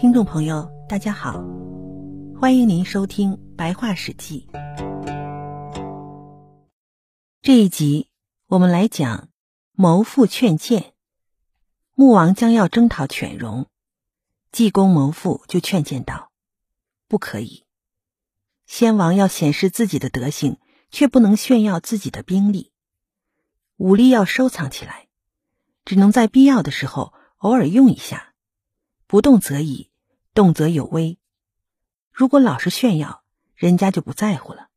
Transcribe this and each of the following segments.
听众朋友，大家好，欢迎您收听《白话史记》。这一集我们来讲谋父劝谏。穆王将要征讨犬戎，济公谋父就劝谏道：“不可以，先王要显示自己的德行，却不能炫耀自己的兵力。武力要收藏起来，只能在必要的时候偶尔用一下。不动则已，动则有威。如果老是炫耀，人家就不在乎了，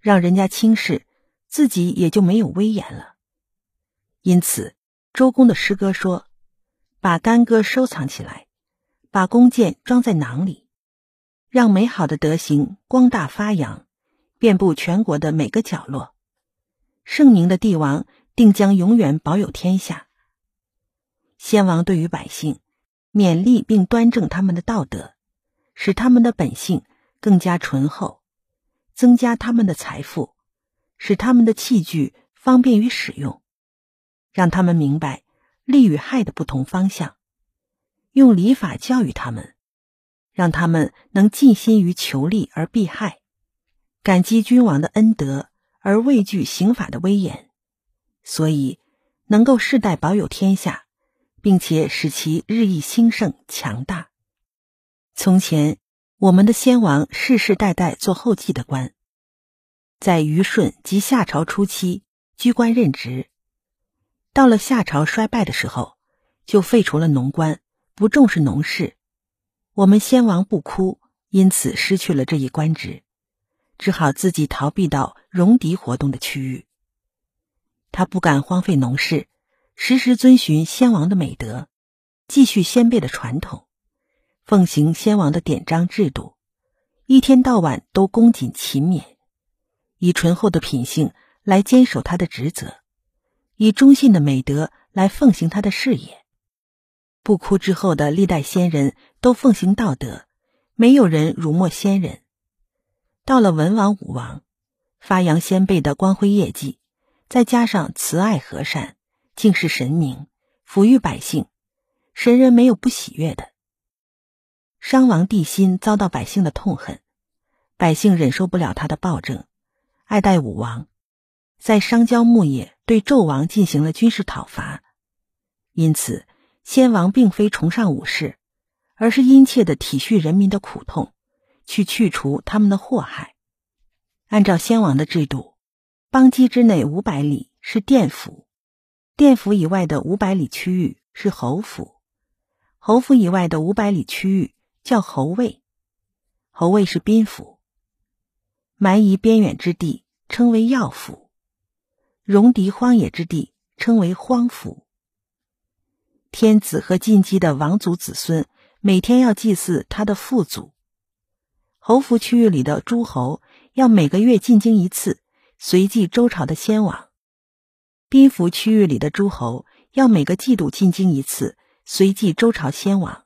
让人家轻视，自己也就没有威严了。因此，周公的诗歌说。”把干戈收藏起来，把弓箭装在囊里，让美好的德行光大发扬，遍布全国的每个角落。圣明的帝王定将永远保有天下。先王对于百姓，勉励并端正他们的道德，使他们的本性更加醇厚，增加他们的财富，使他们的器具方便于使用，让他们明白。利与害的不同方向，用礼法教育他们，让他们能尽心于求利而避害，感激君王的恩德而畏惧刑法的威严，所以能够世代保有天下，并且使其日益兴盛强大。从前我们的先王世世代代做后继的官，在虞舜及夏朝初期居官任职。到了夏朝衰败的时候，就废除了农官，不重视农事。我们先王不哭，因此失去了这一官职，只好自己逃避到戎狄活动的区域。他不敢荒废农事，时时遵循先王的美德，继续先辈的传统，奉行先王的典章制度，一天到晚都恭谨勤勉，以醇厚的品性来坚守他的职责。以忠信的美德来奉行他的事业。不哭之后的历代先人都奉行道德，没有人辱没先人。到了文王、武王，发扬先辈的光辉业绩，再加上慈爱和善、敬视神明、抚育百姓，神人没有不喜悦的。商王帝辛遭到百姓的痛恨，百姓忍受不了他的暴政，爱戴武王。在商郊牧野，对纣王进行了军事讨伐，因此先王并非崇尚武士，而是殷切的体恤人民的苦痛，去去除他们的祸害。按照先王的制度，邦畿之内五百里是甸府，殿府以外的五百里区域是侯府，侯府以外的五百里区域叫侯卫，侯卫是宾府。蛮夷边远之地称为要府。戎狄荒野之地称为荒府。天子和进击的王族子孙每天要祭祀他的父祖。侯府区域里的诸侯要每个月进京一次，随祭周朝的先王；宾服区域里的诸侯要每个季度进京一次，随祭周朝先王；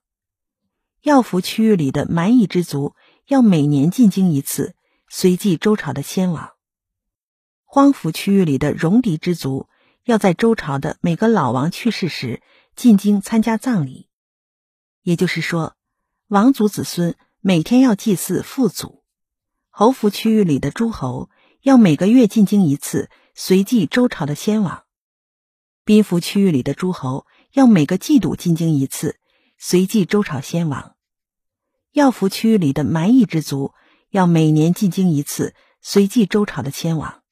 要服区域里的蛮夷之族要每年进京一次，随祭周朝的先王。荒服区域里的戎狄之族，要在周朝的每个老王去世时进京参加葬礼。也就是说，王族子孙每天要祭祀父祖；侯服区域里的诸侯要每个月进京一次，随祭周朝的先王；宾服区域里的诸侯要每个季度进京一次，随祭周朝先王；要服区域里的蛮夷之族要每年进京一次，随祭周朝的先王。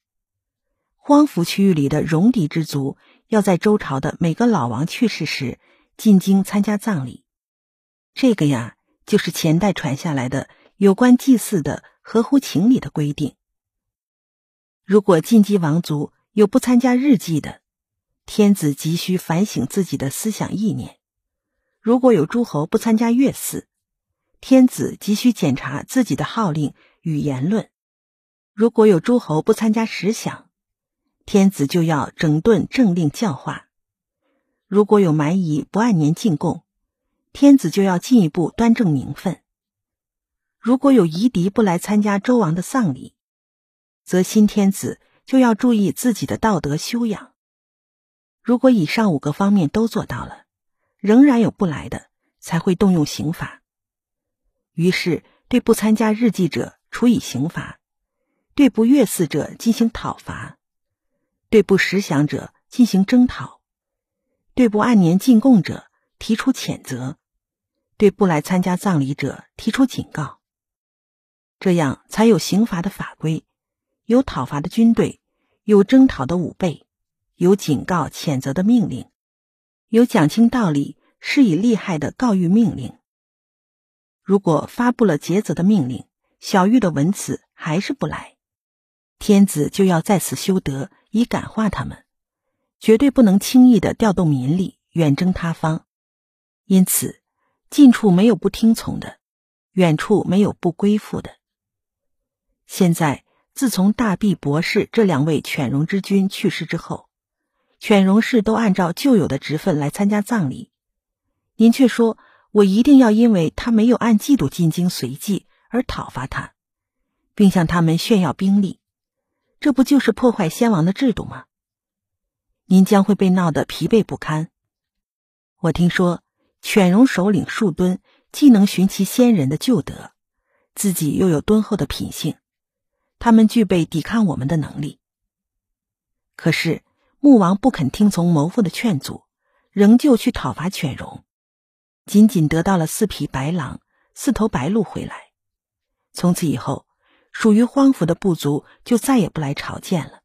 荒服区域里的戎狄之族，要在周朝的每个老王去世时进京参加葬礼。这个呀，就是前代传下来的有关祭祀的合乎情理的规定。如果进击王族有不参加日祭的，天子急需反省自己的思想意念；如果有诸侯不参加月祀，天子急需检查自己的号令与言论；如果有诸侯不参加时享，天子就要整顿政令教化，如果有蛮夷不按年进贡，天子就要进一步端正名分；如果有夷狄不来参加周王的丧礼，则新天子就要注意自己的道德修养。如果以上五个方面都做到了，仍然有不来的，才会动用刑法。于是对不参加日祭者处以刑罚，对不悦祀者进行讨伐，对不识享者进行征讨，对不按年进贡者提出谴责，对不来参加葬礼者提出警告。这样才有刑罚的法规，有讨伐的军队，有征讨的武备，有警告谴责的命令，有讲清道理。施以利害的告谕命令。如果发布了节泽的命令，小玉的文辞还是不来，天子就要在此修德，以感化他们，绝对不能轻易的调动民力远征他方。因此，近处没有不听从的，远处没有不归附的。现在，自从大弼博士这两位犬戎之君去世之后，犬戎氏都按照旧有的职分来参加葬礼。您却说我一定要因为他没有按季度进京随祭而讨伐他，并向他们炫耀兵力，这不就是破坏先王的制度吗？您将会被闹得疲惫不堪。我听说犬戎首领树敦既能寻其先人的旧德，自己又有敦厚的品性，他们具备抵抗我们的能力。可是穆王不肯听从谋父的劝阻，仍旧去讨伐犬戎。仅仅得到了四匹白狼、四头白鹿回来，从此以后，属于荒府的部族就再也不来朝见了。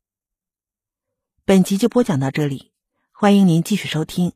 本集就播讲到这里，欢迎您继续收听